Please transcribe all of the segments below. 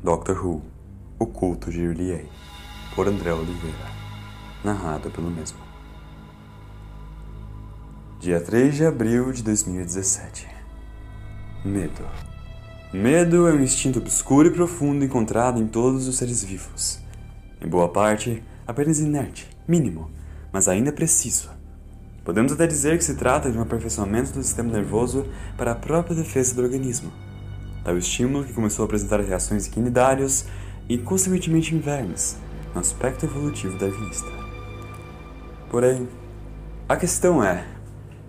Doctor Who O Culto de Riley por André Oliveira Narrado pelo mesmo Dia 3 de abril de 2017 Medo Medo é um instinto obscuro e profundo encontrado em todos os seres vivos. Em boa parte, apenas inerte, mínimo, mas ainda preciso. Podemos até dizer que se trata de um aperfeiçoamento do sistema nervoso para a própria defesa do organismo tal estímulo que começou a apresentar reações equinidárias e, consequentemente, invernos no aspecto evolutivo da vista. Porém, a questão é: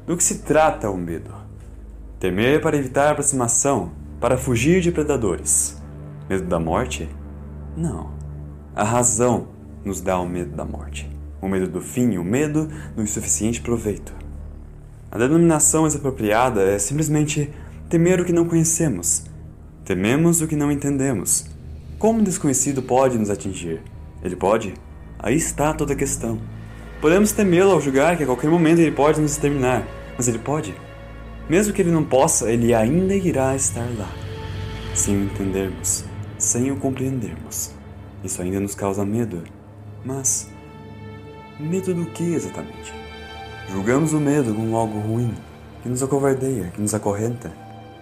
do que se trata o medo? Temer para evitar aproximação, para fugir de predadores. Medo da morte? Não. A razão nos dá o medo da morte. O medo do fim e o medo do insuficiente proveito. A denominação mais apropriada é simplesmente temer o que não conhecemos, Tememos o que não entendemos. Como um desconhecido pode nos atingir? Ele pode? Aí está toda a questão. Podemos temê-lo ao julgar que a qualquer momento ele pode nos exterminar, mas ele pode? Mesmo que ele não possa, ele ainda irá estar lá. Sem o entendermos, sem o compreendermos. Isso ainda nos causa medo. Mas. Medo do que exatamente? Julgamos o medo como algo ruim, que nos acovardeia, que nos acorrenta.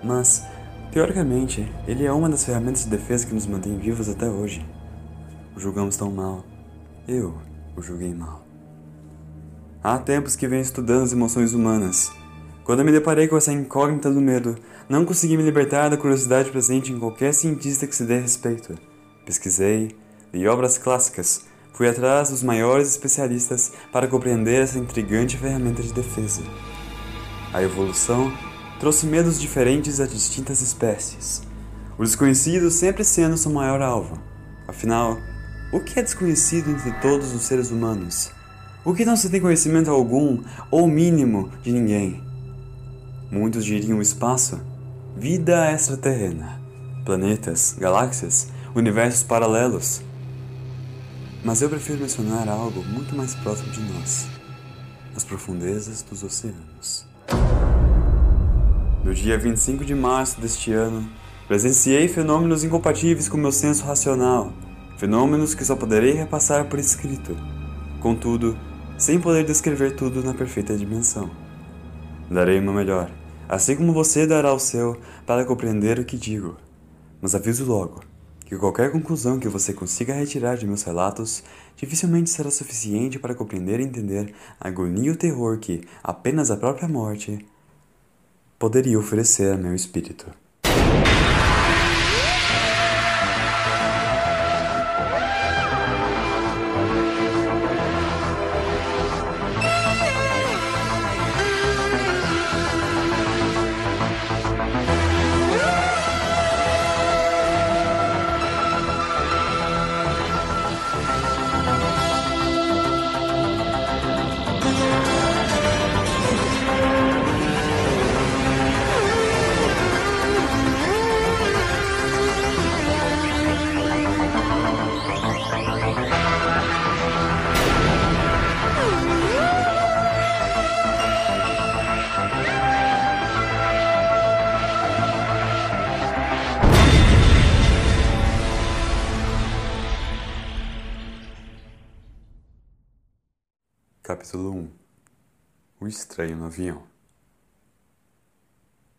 Mas Teoricamente, ele é uma das ferramentas de defesa que nos mantém vivos até hoje. O julgamos tão mal. Eu o julguei mal. Há tempos que venho estudando as emoções humanas. Quando me deparei com essa incógnita do medo, não consegui me libertar da curiosidade presente em qualquer cientista que se dê respeito. Pesquisei, li obras clássicas, fui atrás dos maiores especialistas para compreender essa intrigante ferramenta de defesa. A evolução trouxe medos diferentes a distintas espécies. O desconhecido sempre sendo seu maior alvo. Afinal, o que é desconhecido entre todos os seres humanos? O que não se tem conhecimento algum ou mínimo de ninguém? Muitos diriam o espaço, vida extraterrena, planetas, galáxias, universos paralelos. Mas eu prefiro mencionar algo muito mais próximo de nós, as profundezas dos oceanos. No dia 25 de março deste ano, presenciei fenômenos incompatíveis com meu senso racional, fenômenos que só poderei repassar por escrito, contudo, sem poder descrever tudo na perfeita dimensão. Darei uma melhor, assim como você dará o seu, para compreender o que digo. Mas aviso logo que qualquer conclusão que você consiga retirar de meus relatos dificilmente será suficiente para compreender e entender a agonia e o terror que apenas a própria morte poderia oferecer a meu espírito. Capítulo 1 O estranho no avião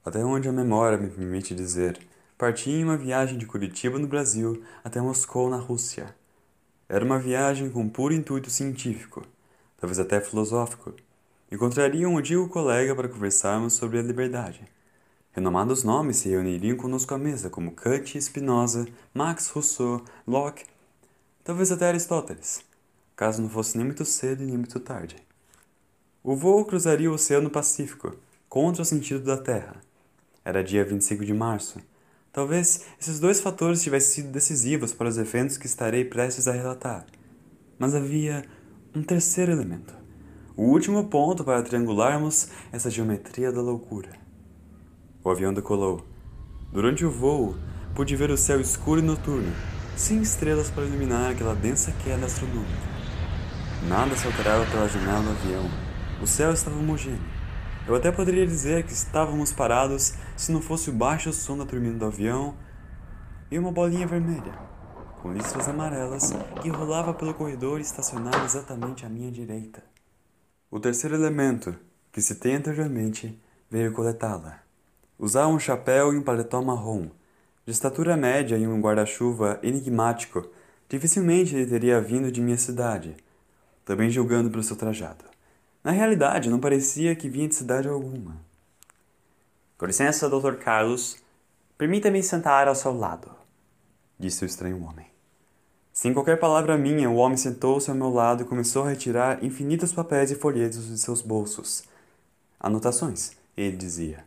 Até onde a memória me permite dizer, parti em uma viagem de Curitiba, no Brasil, até Moscou, na Rússia. Era uma viagem com puro intuito científico, talvez até filosófico. Encontraria um antigo colega para conversarmos sobre a liberdade. Renomados nomes se reuniriam conosco à mesa, como Kant, Spinoza, Max Rousseau, Locke, talvez até Aristóteles caso não fosse nem muito cedo e nem muito tarde. O voo cruzaria o Oceano Pacífico, contra o sentido da Terra. Era dia 25 de março. Talvez esses dois fatores tivessem sido decisivos para os eventos que estarei prestes a relatar. Mas havia um terceiro elemento. O último ponto para triangularmos essa geometria da loucura. O avião decolou. Durante o voo, pude ver o céu escuro e noturno, sem estrelas para iluminar aquela densa queda astronômica. Nada se alterava pela janela do avião. O céu estava homogêneo. Eu até poderia dizer que estávamos parados se não fosse o baixo som da turbina do avião e uma bolinha vermelha, com listras amarelas, que rolava pelo corredor estacionado exatamente à minha direita. O terceiro elemento, que citei anteriormente, veio coletá-la. Usava um chapéu e um paletó marrom, de estatura média e um guarda-chuva enigmático. Dificilmente ele teria vindo de minha cidade, também julgando pelo seu trajado. Na realidade, não parecia que vinha de cidade alguma. Com licença, Dr. Carlos. Permita-me sentar ao seu lado, disse o estranho homem. Sem qualquer palavra minha, o homem sentou-se ao meu lado e começou a retirar infinitos papéis e folhetos de seus bolsos. Anotações, ele dizia.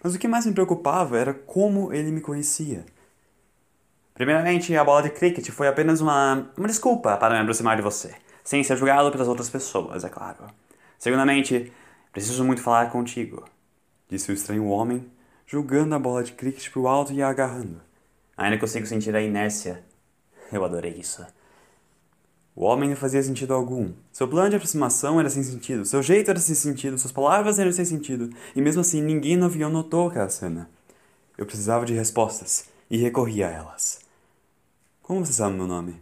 Mas o que mais me preocupava era como ele me conhecia. Primeiramente, a bola de cricket foi apenas uma, uma desculpa para me aproximar de você, sem ser julgado pelas outras pessoas, é claro. Segundamente, preciso muito falar contigo, disse o estranho homem, julgando a bola de cricket para o alto e a agarrando. Ainda consigo sentir a inércia. Eu adorei isso. O homem não fazia sentido algum. Seu plano de aproximação era sem sentido, seu jeito era sem sentido, suas palavras eram sem sentido, e mesmo assim ninguém no avião notou aquela cena. Eu precisava de respostas e recorri a elas. Como você sabe meu nome?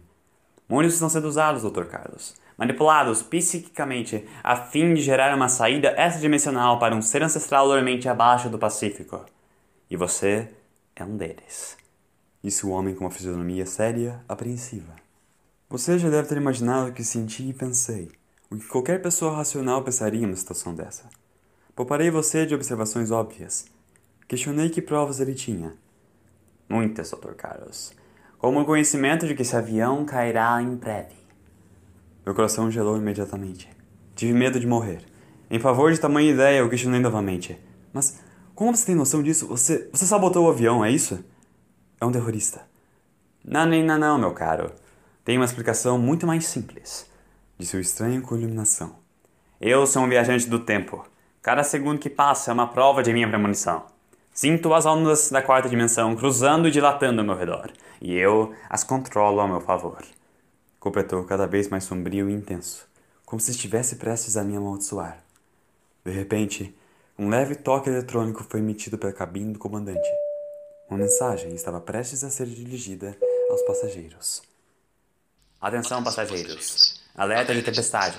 Muitos estão sendo usados, Dr. Carlos manipulados psiquicamente a fim de gerar uma saída extradimensional para um ser ancestral dormente abaixo do Pacífico. E você é um deles. Disse o homem com uma fisionomia séria, apreensiva. Você já deve ter imaginado o que senti e pensei, o que qualquer pessoa racional pensaria em uma situação dessa. Pouparei você de observações óbvias. Questionei que provas ele tinha. Muitas, Dr. Carlos. Como o conhecimento de que esse avião cairá em breve. Meu coração gelou imediatamente. Tive medo de morrer. Em favor de tamanha ideia, eu questionei novamente. Mas como você tem noção disso? Você, você sabotou o avião, é isso? É um terrorista. Não, nem não, não, meu caro. Tem uma explicação muito mais simples. Disse o estranho com iluminação. Eu sou um viajante do tempo. Cada segundo que passa é uma prova de minha premonição. Sinto as ondas da quarta dimensão cruzando e dilatando ao meu redor, e eu as controlo ao meu favor completou cada vez mais sombrio e intenso, como se estivesse prestes a me amaldiçoar. De repente, um leve toque eletrônico foi emitido pela cabine do comandante. Uma mensagem estava prestes a ser dirigida aos passageiros. Atenção, passageiros. Alerta de tempestade.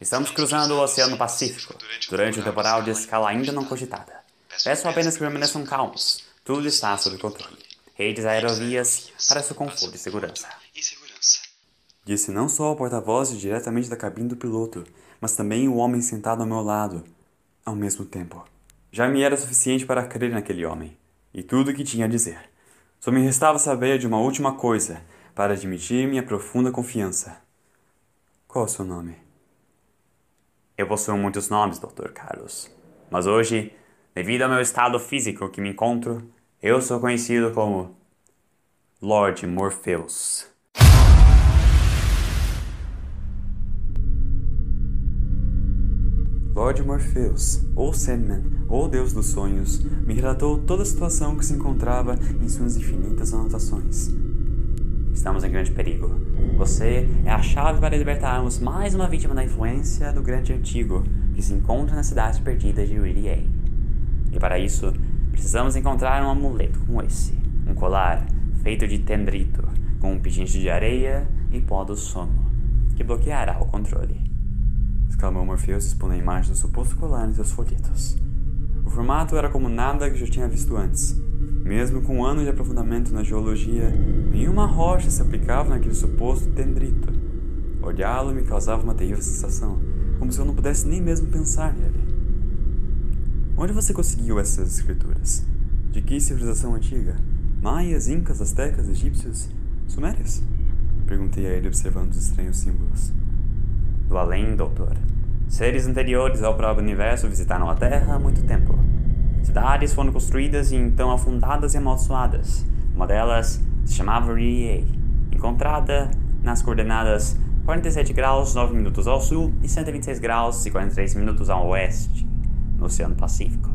Estamos cruzando o Oceano Pacífico durante um temporal de escala ainda não cogitada. Peço apenas que permaneçam calmos. Tudo está sob controle. Redes aerovias para seu conforto e segurança disse não só o porta-voz diretamente da cabine do piloto, mas também o homem sentado ao meu lado, ao mesmo tempo. Já me era suficiente para crer naquele homem, e tudo o que tinha a dizer. Só me restava saber de uma última coisa, para admitir minha profunda confiança. Qual é o seu nome? Eu possuo muitos nomes, Dr. Carlos. Mas hoje, devido ao meu estado físico que me encontro, eu sou conhecido como Lord Morpheus. Lord Morpheus, ou Sandman, ou Deus dos Sonhos, me relatou toda a situação que se encontrava em suas infinitas anotações. Estamos em grande perigo. Você é a chave para libertarmos mais uma vítima da influência do Grande Antigo, que se encontra na cidade perdida de Rillier. E para isso, precisamos encontrar um amuleto como esse. Um colar feito de tendrito, com um pingente de areia e pó do sono, que bloqueará o controle exclamou Morpheus expondo a imagem do suposto colar em seus folhetos. O formato era como nada que já tinha visto antes. Mesmo com anos de aprofundamento na geologia, nenhuma rocha se aplicava naquele suposto dendrito. Olhá-lo me causava uma terrível sensação, como se eu não pudesse nem mesmo pensar nele. Onde você conseguiu essas escrituras? De que civilização antiga? Maias, incas, astecas, egípcios, sumérios? Perguntei a ele observando os estranhos símbolos. Do além, doutor. Seres anteriores ao próprio universo visitaram a Terra há muito tempo. Cidades foram construídas e então afundadas e amaldiçoadas. Uma delas se chamava Rie, encontrada nas coordenadas 47 graus 9 minutos ao sul e 126 graus e 43 minutos ao oeste, no Oceano Pacífico,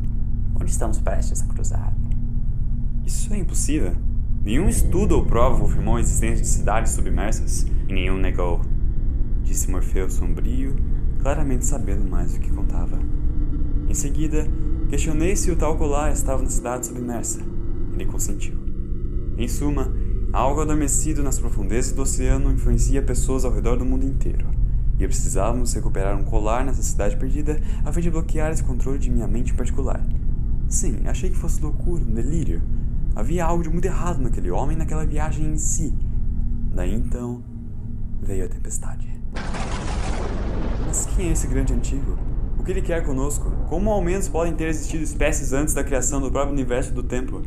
onde estamos prestes a cruzar. Isso é impossível. Nenhum estudo ou prova confirmou a existência de cidades submersas e nenhum negou, disse Morfeu sombrio claramente sabendo mais do que contava. Em seguida, questionei se o tal colar estava na cidade submersa. Ele consentiu. Em suma, algo adormecido nas profundezas do oceano influencia pessoas ao redor do mundo inteiro. E precisávamos recuperar um colar nessa cidade perdida a fim de bloquear esse controle de minha mente em particular. Sim, achei que fosse loucura, um delírio. Havia algo de muito errado naquele homem naquela viagem em si. Daí então veio a tempestade. Mas quem é esse grande antigo? O que ele quer conosco? Como ao menos podem ter existido espécies antes da criação do próprio universo do tempo?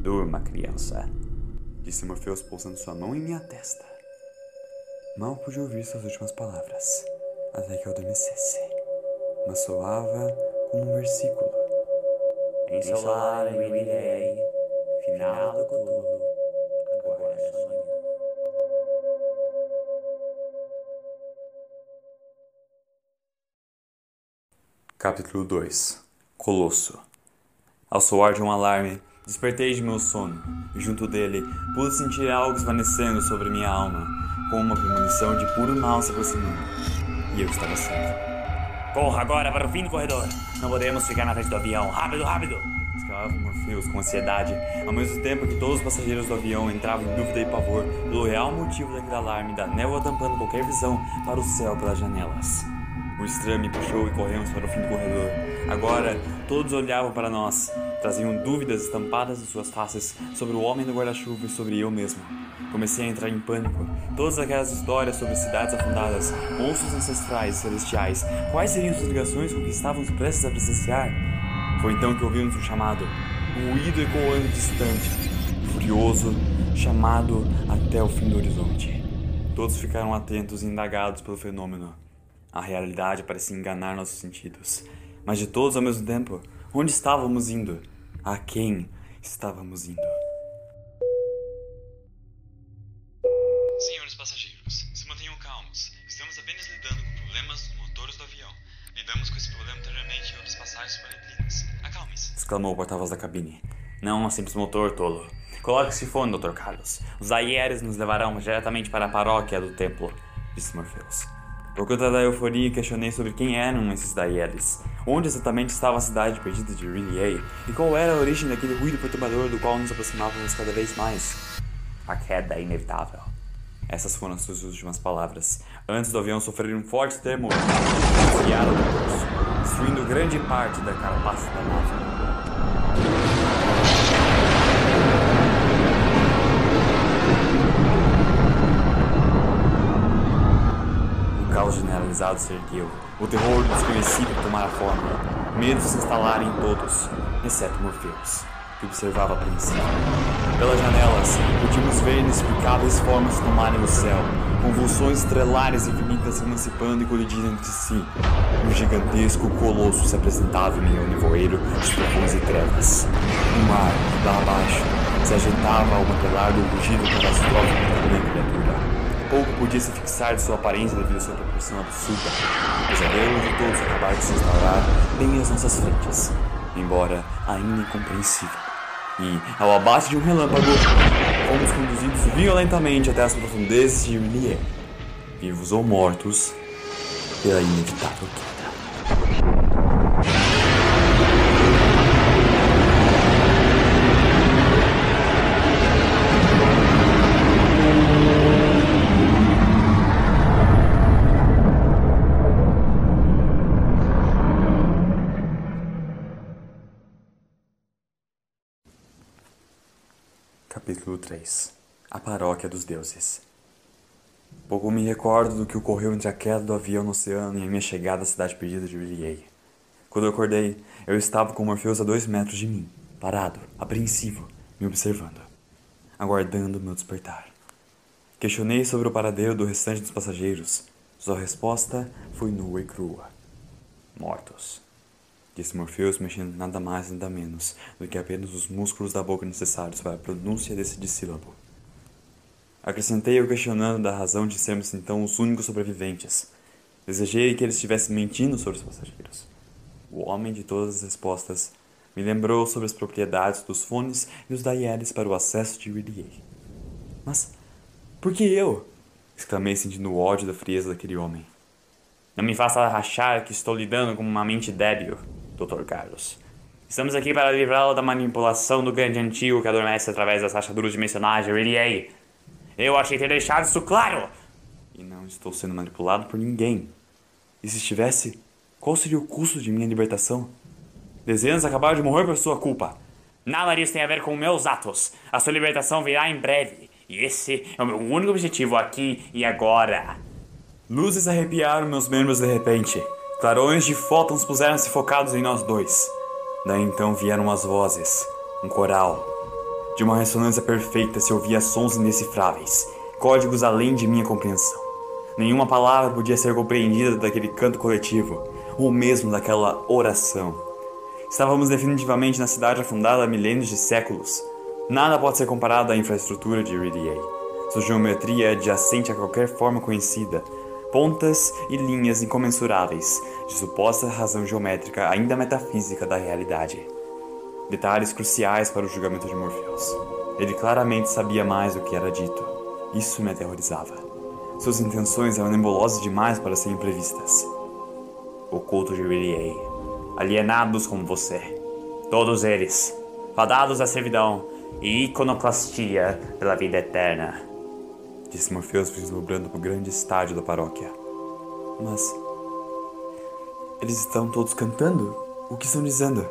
Durma, criança, disse Morpheus pousando sua mão em minha testa. Mal pude ouvir suas últimas palavras, até que eu adormecesse, mas soava como um versículo. Em solar eu irei, final do Capítulo 2 Colosso Ao soar de um alarme, despertei de meu sono, e junto dele pude sentir algo esvanecendo sobre minha alma com uma premonição de puro mal se aproximando. E eu estava certo. Corra agora para o fim do corredor! Não podemos ficar na frente do avião! Rápido, rápido! Exclamava Morpheus com ansiedade, ao mesmo tempo que todos os passageiros do avião entravam em dúvida e pavor pelo real motivo daquele alarme da névoa tampando qualquer visão para o céu pelas janelas. O estranho me puxou e corremos para o fim do corredor. Agora, todos olhavam para nós, traziam dúvidas estampadas em suas faces sobre o homem do guarda-chuva e sobre eu mesmo. Comecei a entrar em pânico. Todas aquelas histórias sobre cidades afundadas, monstros ancestrais e celestiais, quais seriam suas ligações com o que estávamos prestes a presenciar? Foi então que ouvimos um chamado, um ruído ecoando distante, furioso, chamado até o fim do horizonte. Todos ficaram atentos e indagados pelo fenômeno. A realidade parecia enganar nossos sentidos. Mas de todos ao mesmo tempo, onde estávamos indo? A quem estávamos indo? Senhores passageiros, se mantenham calmos. Estamos apenas lidando com problemas nos motores do avião. Lidamos com esse problema anteriormente em outras passagens submarinas. Acalme-se. exclamou o porta-voz da cabine. Não um simples motor, tolo. Coloque-se fone, Dr. Carlos. Os aieres nos levarão diretamente para a paróquia do templo, disse Morpheus. Por conta da euforia, questionei sobre quem eram esses Daieres, onde exatamente estava a cidade perdida de Rillier e qual era a origem daquele ruído perturbador do qual nos aproximávamos cada vez mais. A queda é inevitável. Essas foram as suas últimas palavras, antes do avião sofrer um forte tremor e desviar do curso, destruindo grande parte da carapaça da nave. Ergueu, o terror desconhecido tomara forma, medo se instalara em todos, exceto Morpheus que observava apreensivo. Pelas janelas, podíamos ver inexplicáveis formas tomarem o céu, convulsões estrelares infinitas se emancipando e colidindo entre si. Um gigantesco colosso se apresentava em meio nevoeiro de trovões e trevas. O mar, lá abaixo, se agitava ao matelar do rugido catastrófico da grande criatura. Pouco podia se fixar de sua aparência devido à sua proporção absurda. O pesadelo de todos acabar de se instaurar bem às nossas frentes, embora ainda incompreensível e, ao abate de um relâmpago, fomos conduzidos violentamente até as profundezas de Rillier, vivos ou mortos, pela inevitável queda. 3 A Paróquia dos Deuses Pouco me recordo do que ocorreu entre a queda do avião no oceano e a minha chegada à cidade perdida de Rillier. Quando eu acordei, eu estava com Morpheus a dois metros de mim, parado, apreensivo, me observando, aguardando meu despertar. Questionei sobre o paradeiro do restante dos passageiros. Sua resposta foi nua e crua. Mortos disse Morpheus, mexendo nada mais nada menos do que apenas os músculos da boca necessários para a pronúncia desse dissílabo. Acrescentei-o questionando da razão de sermos então os únicos sobreviventes. Desejei que ele estivesse mentindo sobre os passageiros. O homem de todas as respostas me lembrou sobre as propriedades dos fones e os daieres para o acesso de Rillier. Mas por que eu? exclamei sentindo o ódio da frieza daquele homem. Não me faça achar que estou lidando com uma mente débil, Dr. Carlos. Estamos aqui para livrá-lo da manipulação do grande antigo que adormece através das rachaduras dimensionais de Riley. Eu achei ter deixado isso claro! E não estou sendo manipulado por ninguém. E se estivesse, qual seria o custo de minha libertação? Dezenas acabaram de morrer por sua culpa. Nada disso tem a ver com meus atos. A sua libertação virá em breve. E esse é o meu único objetivo aqui e agora. Luzes arrepiaram meus membros de repente. Clarões de fótons puseram-se focados em nós dois. Daí então vieram as vozes, um coral. De uma ressonância perfeita se ouvia sons indecifráveis, códigos além de minha compreensão. Nenhuma palavra podia ser compreendida daquele canto coletivo, ou mesmo daquela oração. Estávamos definitivamente na cidade afundada há milênios de séculos. Nada pode ser comparado à infraestrutura de Ridley. Sua geometria é adjacente a qualquer forma conhecida, pontas e linhas incomensuráveis de suposta razão geométrica ainda metafísica da realidade. Detalhes cruciais para o julgamento de Morpheus. Ele claramente sabia mais do que era dito. Isso me aterrorizava. Suas intenções eram nebulosas demais para serem previstas. O culto de Riley. Alienados como você. Todos eles. Fadados à servidão e iconoclastia pela vida eterna disse Morpheus vislumbrando o grande estádio da paróquia. Mas. Eles estão todos cantando? O que estão dizendo?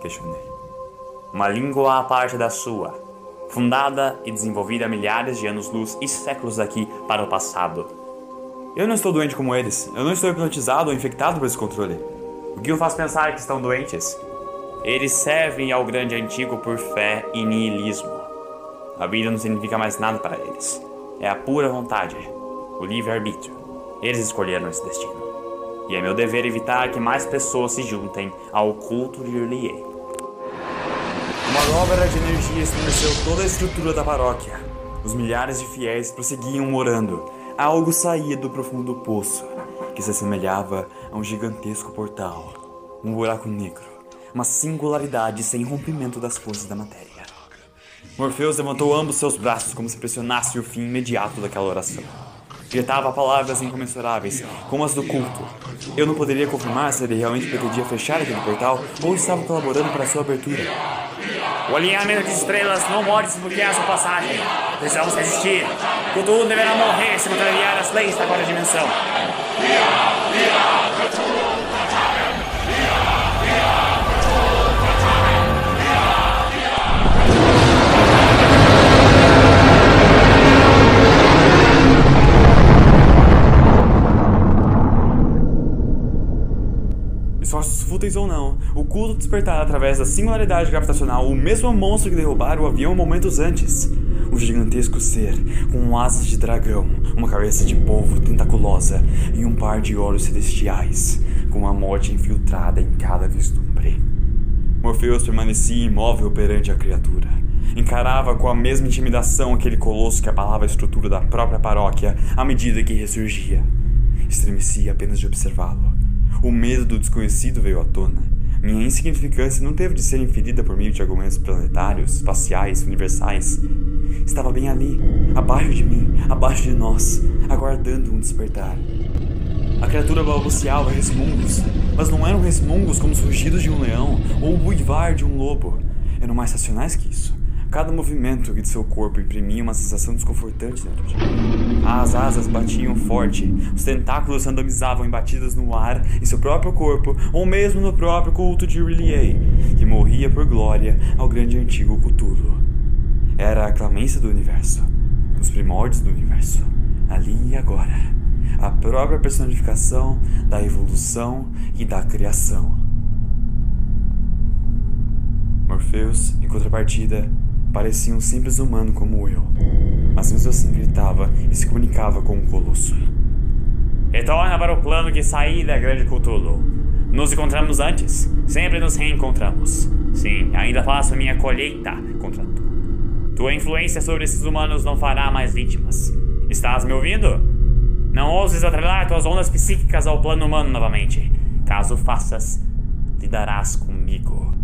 Questionei. Uma língua à parte da sua, fundada e desenvolvida há milhares de anos-luz e séculos daqui para o passado. Eu não estou doente como eles. Eu não estou hipnotizado ou infectado por esse controle. O que o faz pensar que estão doentes? Eles servem ao grande antigo por fé e niilismo. A vida não significa mais nada para eles é a pura vontade, o livre-arbítrio. Eles escolheram esse destino. E é meu dever evitar que mais pessoas se juntem ao culto de Urlier. Uma manobra de energia estremeceu toda a estrutura da paróquia. Os milhares de fiéis prosseguiam orando. Algo saía do profundo poço, que se assemelhava a um gigantesco portal, um buraco negro, uma singularidade sem rompimento das forças da matéria. Morpheus levantou ambos seus braços como se pressionasse o fim imediato daquela oração. Gritava palavras incomensuráveis, como as do culto. Eu não poderia confirmar se ele realmente pretendia fechar aquele portal ou estava colaborando para sua abertura. O alinhamento de estrelas não pode desbloquear sua passagem. Precisamos resistir. Cthulhu deverá morrer se contrariar as leis da quarta dimensão. Fúteis ou não, o culto despertará através da singularidade gravitacional o mesmo monstro que derrubara o avião momentos antes. Um gigantesco ser, com asas de dragão, uma cabeça de polvo tentaculosa e um par de olhos celestiais, com a morte infiltrada em cada vislumbre. Morpheus permanecia imóvel perante a criatura. Encarava com a mesma intimidação aquele colosso que abalava a estrutura da própria paróquia à medida que ressurgia. Estremecia apenas de observá-lo. O medo do desconhecido veio à tona. Minha insignificância não teve de ser inferida por meio de argumentos planetários, espaciais, universais. Estava bem ali, abaixo de mim, abaixo de nós, aguardando um despertar. A criatura balbuciava resmungos, mas não eram resmungos como os rugidos de um leão ou o buivar de um lobo. Eram mais racionais que isso. Cada movimento de seu corpo imprimia uma sensação desconfortante dentro de mim. As asas batiam forte, os tentáculos randomizavam em batidas no ar, em seu próprio corpo, ou mesmo no próprio culto de Riley, que morria por glória ao grande antigo Cthulhu. Era a clemência do universo, os primórdios do universo, ali e agora. A própria personificação da evolução e da criação. Morpheus, em contrapartida, Parecia um simples humano como eu, mas mesmo assim gritava e se comunicava com o colosso. Retorna para o plano que saí da grande Cthulhu. Nos encontramos antes, sempre nos reencontramos. Sim, ainda faço minha colheita contra tu. Tua influência sobre esses humanos não fará mais vítimas. Estás me ouvindo? Não ouses atrelar tuas ondas psíquicas ao plano humano novamente. Caso faças, lidarás comigo.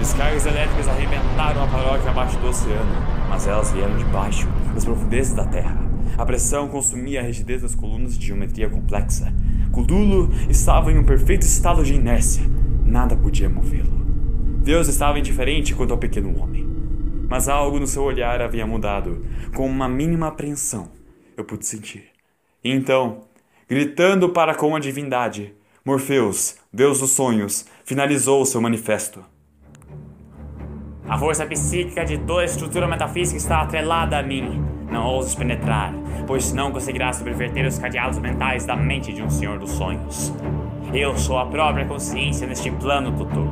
Descargas elétricas arrebentaram a paróquia abaixo do oceano, mas elas vieram de baixo, das profundezas da terra. A pressão consumia a rigidez das colunas de geometria complexa. Cthulhu estava em um perfeito estado de inércia. Nada podia movê-lo. Deus estava indiferente quanto ao pequeno homem. Mas algo no seu olhar havia mudado, com uma mínima apreensão. Eu pude sentir. E então, gritando para com a divindade, Morpheus, Deus dos sonhos, finalizou seu manifesto. A força psíquica de toda a estrutura metafísica está atrelada a mim. Não ouses penetrar, pois não conseguirás subverter os cadeados mentais da mente de um senhor dos sonhos. Eu sou a própria consciência neste plano tutor.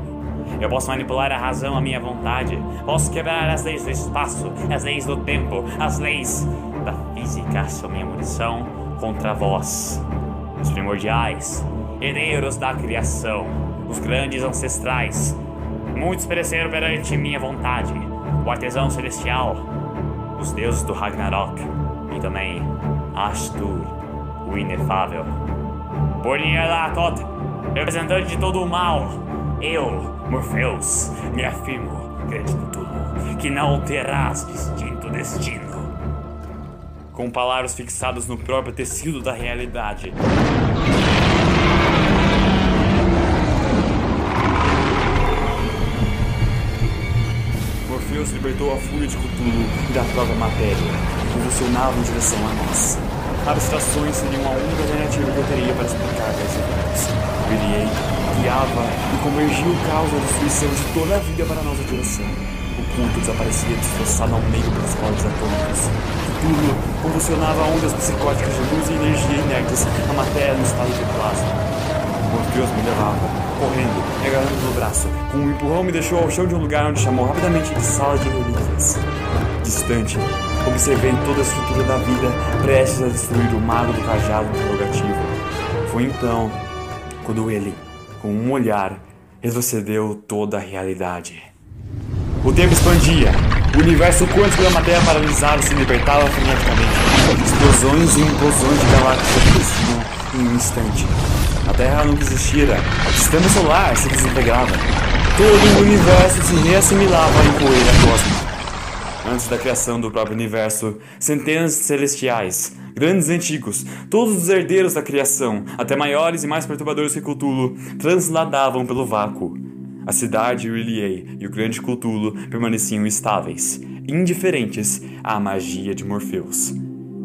Eu posso manipular a razão à minha vontade. Posso quebrar as leis do espaço, as leis do tempo, as leis da física. Sou minha munição contra vós. Os primordiais, herdeiros da criação, os grandes ancestrais. Muitos pereceram perante minha vontade. O artesão celestial, os deuses do Ragnarok e também Ashtur, o inefável. Por Nyarlathotep, representante de todo o mal, eu, Morpheus, me afirmo, grande Cthulhu, que não terás distinto destino. Com palavras fixadas no próprio tecido da realidade, Morpheus libertou a fúria de Cthulhu e da própria matéria, convulsionava em direção a nós. Abstrações seriam a única alternativa que eu teria para explicar tais eventos. William guiava e convergia o caos da destruição de toda a vida para a nossa direção. O culto desaparecia destroçado ao meio pelas cordas atômicas. Cthulhu convulsionava ondas psicóticas de luz e energia inertes, a matéria no estado de plasma. Morpheus me levava, correndo, me agarrando no braço. Com um empurrão me deixou ao chão de um lugar onde chamou rapidamente de sala de relíquias. Distante, observei toda a estrutura da vida prestes a destruir o mago do cajado interrogativo. Foi então quando ele, com um olhar, retrocedeu toda a realidade. O tempo expandia. O universo quântico da matéria paralisada se libertava freneticamente. Explosões e implosões de galáxias aconteciam em um instante. A Terra nunca existira. O sistema solar se desintegrava. Todo o universo se reassimilava em poeira cósmica. Antes da criação do próprio universo, centenas de celestiais, grandes e antigos, todos os herdeiros da criação, até maiores e mais perturbadores que Cthulhu, transladavam pelo vácuo. A cidade R'lyeh e o grande Cthulhu permaneciam estáveis, indiferentes à magia de Morpheus.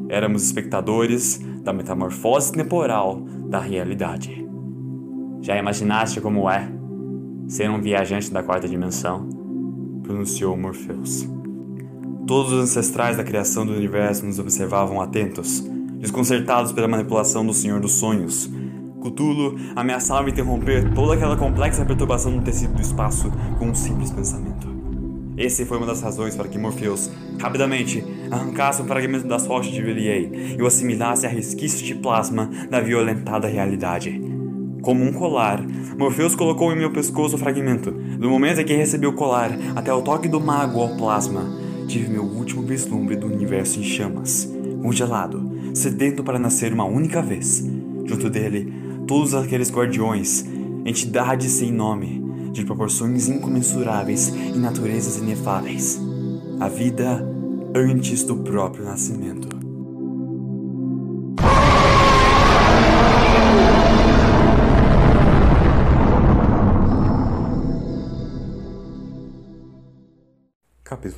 Éramos espectadores da metamorfose temporal da realidade. Já imaginaste como é ser um viajante da quarta dimensão? Pronunciou Morpheus. Todos os ancestrais da criação do universo nos observavam atentos, desconcertados pela manipulação do Senhor dos Sonhos. Cthulhu ameaçava interromper toda aquela complexa perturbação no tecido do espaço com um simples pensamento. Esse foi uma das razões para que Morpheus, rapidamente, arrancasse um fragmento das rochas de Villiers e o assimilasse a resquícios de plasma da violentada realidade. Como um colar, Morpheus colocou em meu pescoço o fragmento. Do momento em que recebi o colar até o toque do mago ao plasma, tive meu último vislumbre do universo em chamas, congelado, sedento para nascer uma única vez. Junto dele, todos aqueles guardiões, entidades sem nome, de proporções incomensuráveis e naturezas inefáveis. A vida antes do próprio nascimento.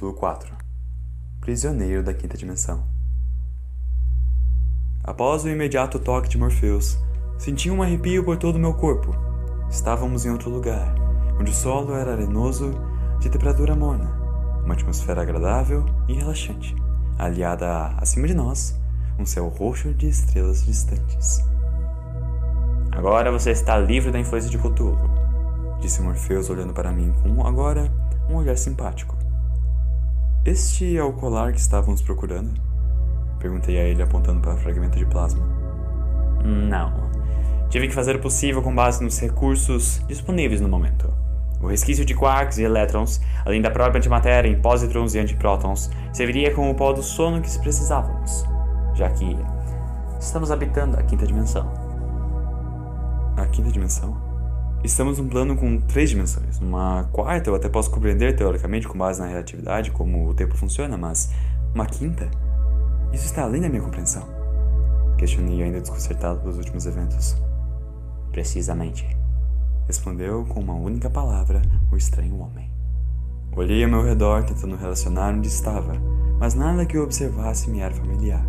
Capítulo 4 Prisioneiro da Quinta Dimensão Após o imediato toque de Morpheus, senti um arrepio por todo o meu corpo. Estávamos em outro lugar, onde o solo era arenoso, de temperatura morna, uma atmosfera agradável e relaxante, aliada a, acima de nós, um céu roxo de estrelas distantes. Agora você está livre da influência de Cthulhu, disse Morpheus olhando para mim com agora um olhar simpático. Este é o colar que estávamos procurando? Perguntei a ele apontando para o fragmento de plasma. Não. Tive que fazer o possível com base nos recursos disponíveis no momento. O resquício de quarks e elétrons, além da própria antimatéria em pósitrons e antiprótons, serviria como o pó do sono que precisávamos, já que estamos habitando a quinta dimensão. A quinta dimensão? Estamos num plano com três dimensões. Uma quarta eu até posso compreender teoricamente com base na relatividade como o tempo funciona, mas uma quinta? Isso está além da minha compreensão. Questionei ainda desconcertado pelos últimos eventos. Precisamente respondeu com uma única palavra o estranho homem. Olhei ao meu redor tentando relacionar onde estava, mas nada que eu observasse me era familiar.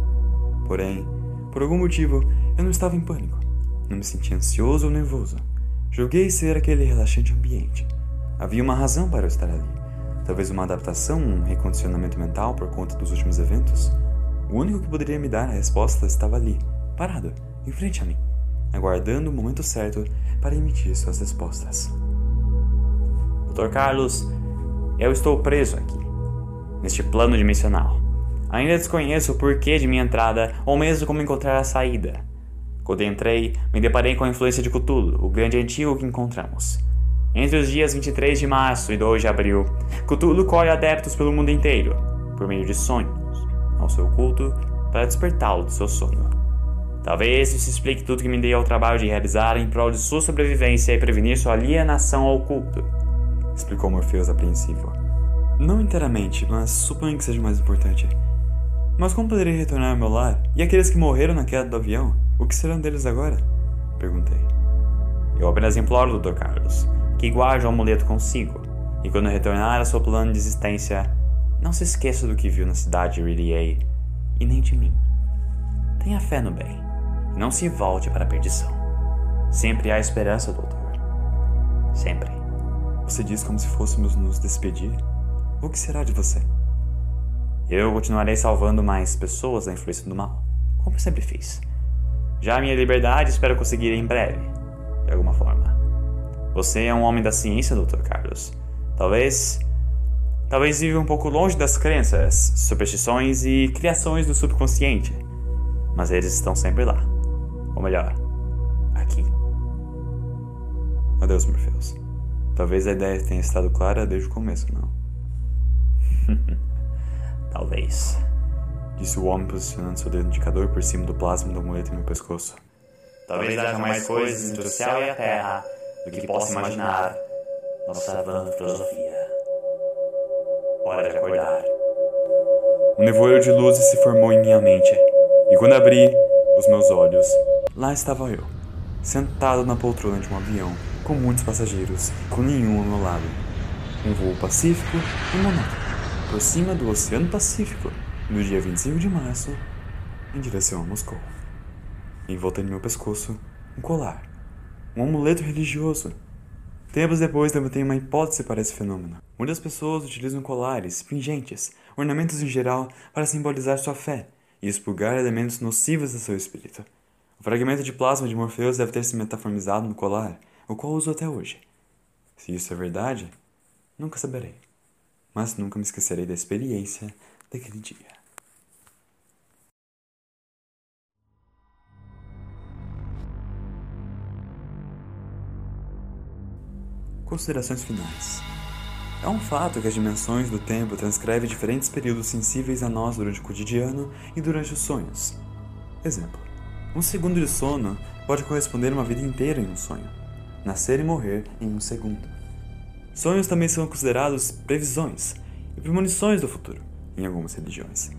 Porém, por algum motivo, eu não estava em pânico. Não me sentia ansioso ou nervoso. Julguei ser aquele relaxante ambiente. Havia uma razão para eu estar ali. Talvez uma adaptação, um recondicionamento mental por conta dos últimos eventos. O único que poderia me dar a resposta estava ali, parado, em frente a mim, aguardando o momento certo para emitir suas respostas. Dr. Carlos, eu estou preso aqui, neste plano dimensional. Ainda desconheço o porquê de minha entrada ou mesmo como encontrar a saída. Quando entrei, me deparei com a influência de Cthulhu, o grande antigo que encontramos. Entre os dias 23 de março e 2 de abril, Cthulhu colhe adeptos pelo mundo inteiro, por meio de sonhos, ao seu culto, para despertá-lo do seu sono. Talvez isso explique tudo que me dei ao trabalho de realizar em prol de sua sobrevivência e prevenir sua alienação ao culto, explicou Morpheus apreensivo. Não inteiramente, mas suponho que seja mais importante. Mas como poderei retornar ao meu lar? E aqueles que morreram na queda do avião? O que serão deles agora? Perguntei. Eu apenas imploro, Dr. Carlos, que guarde o amuleto consigo, e quando retornar a seu plano de existência, não se esqueça do que viu na cidade de Rillier, e nem de mim. Tenha fé no bem, e não se volte para a perdição. Sempre há esperança, doutor. Sempre. Você diz como se fôssemos nos despedir? O que será de você? Eu continuarei salvando mais pessoas da influência do mal, como sempre fiz. Já a minha liberdade espero conseguir em breve, de alguma forma. Você é um homem da ciência, Dr. Carlos. Talvez. Talvez viva um pouco longe das crenças, superstições e criações do subconsciente. Mas eles estão sempre lá. Ou melhor, aqui. Adeus, Morpheus. Talvez a ideia tenha estado clara desde o começo, não? Talvez. Disse o homem posicionando seu dedo indicador por cima do plasma do amuleto em meu pescoço. Talvez haja mais coisas entre o céu e a terra do que possa imaginar nossa vã filosofia. Hora de acordar. Um nevoeiro de luzes se formou em minha mente, e quando abri os meus olhos, lá estava eu, sentado na poltrona de um avião, com muitos passageiros, com nenhum ao meu lado. Um voo pacífico e monótono por cima do Oceano Pacífico, no dia 25 de março, em direção a Moscou. Em volta de meu pescoço, um colar, um amuleto religioso. Tempos depois, levantei uma hipótese para esse fenômeno. Muitas pessoas utilizam colares, pingentes, ornamentos em geral para simbolizar sua fé e expurgar elementos nocivos do seu espírito. O fragmento de plasma de Morpheus deve ter se metaformizado no colar, o qual uso até hoje. Se isso é verdade, nunca saberei mas nunca me esquecerei da experiência daquele dia. Considerações finais. É um fato que as dimensões do tempo transcrevem diferentes períodos sensíveis a nós durante o cotidiano e durante os sonhos. Exemplo: um segundo de sono pode corresponder a uma vida inteira em um sonho. Nascer e morrer em um segundo. Sonhos também são considerados previsões e premonições do futuro, em algumas religiões.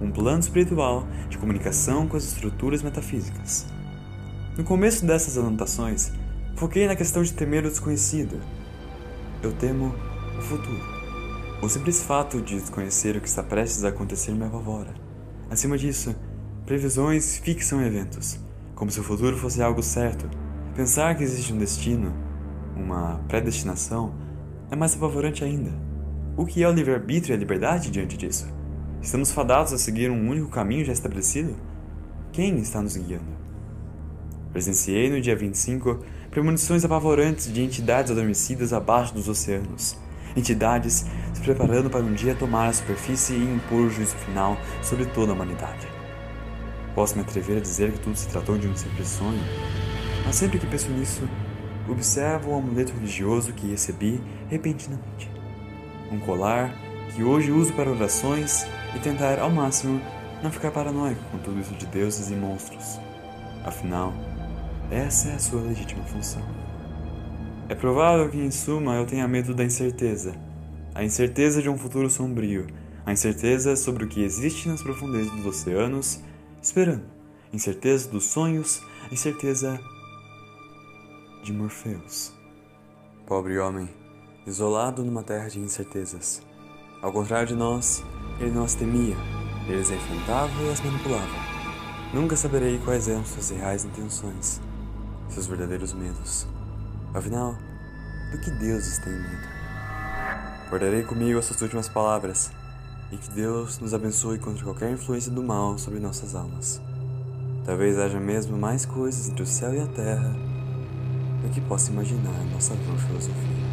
Um plano espiritual de comunicação com as estruturas metafísicas. No começo dessas anotações, foquei na questão de temer o desconhecido. Eu temo o futuro. O simples fato de desconhecer o que está prestes a acontecer me apavora. Acima disso, previsões fixam eventos, como se o futuro fosse algo certo. Pensar que existe um destino, uma predestinação, é mais apavorante ainda. O que é o livre-arbítrio e a liberdade diante disso? Estamos fadados a seguir um único caminho já estabelecido? Quem está nos guiando? Presenciei no dia 25 premonições apavorantes de entidades adormecidas abaixo dos oceanos. Entidades se preparando para um dia tomar a superfície e impor o juízo final sobre toda a humanidade. Posso me atrever a dizer que tudo se tratou de um simples sonho, mas sempre que penso nisso, observo o amuleto religioso que recebi repentinamente. Um colar que hoje uso para orações e tentar ao máximo não ficar paranoico com tudo isso de deuses e monstros. Afinal, essa é a sua legítima função. É provável que, em suma, eu tenha medo da incerteza. A incerteza de um futuro sombrio, a incerteza sobre o que existe nas profundezas dos oceanos, esperando, incerteza dos sonhos, incerteza de Morpheus. Pobre homem, isolado numa terra de incertezas. Ao contrário de nós, ele não as temia, ele as enfrentava e as manipulava. Nunca saberei quais eram suas reais intenções, seus verdadeiros medos. Afinal, do que deuses têm medo? Guardarei comigo essas últimas palavras e que Deus nos abençoe contra qualquer influência do mal sobre nossas almas. Talvez haja mesmo mais coisas entre o céu e a terra do que possa imaginar nossa vã filosofia.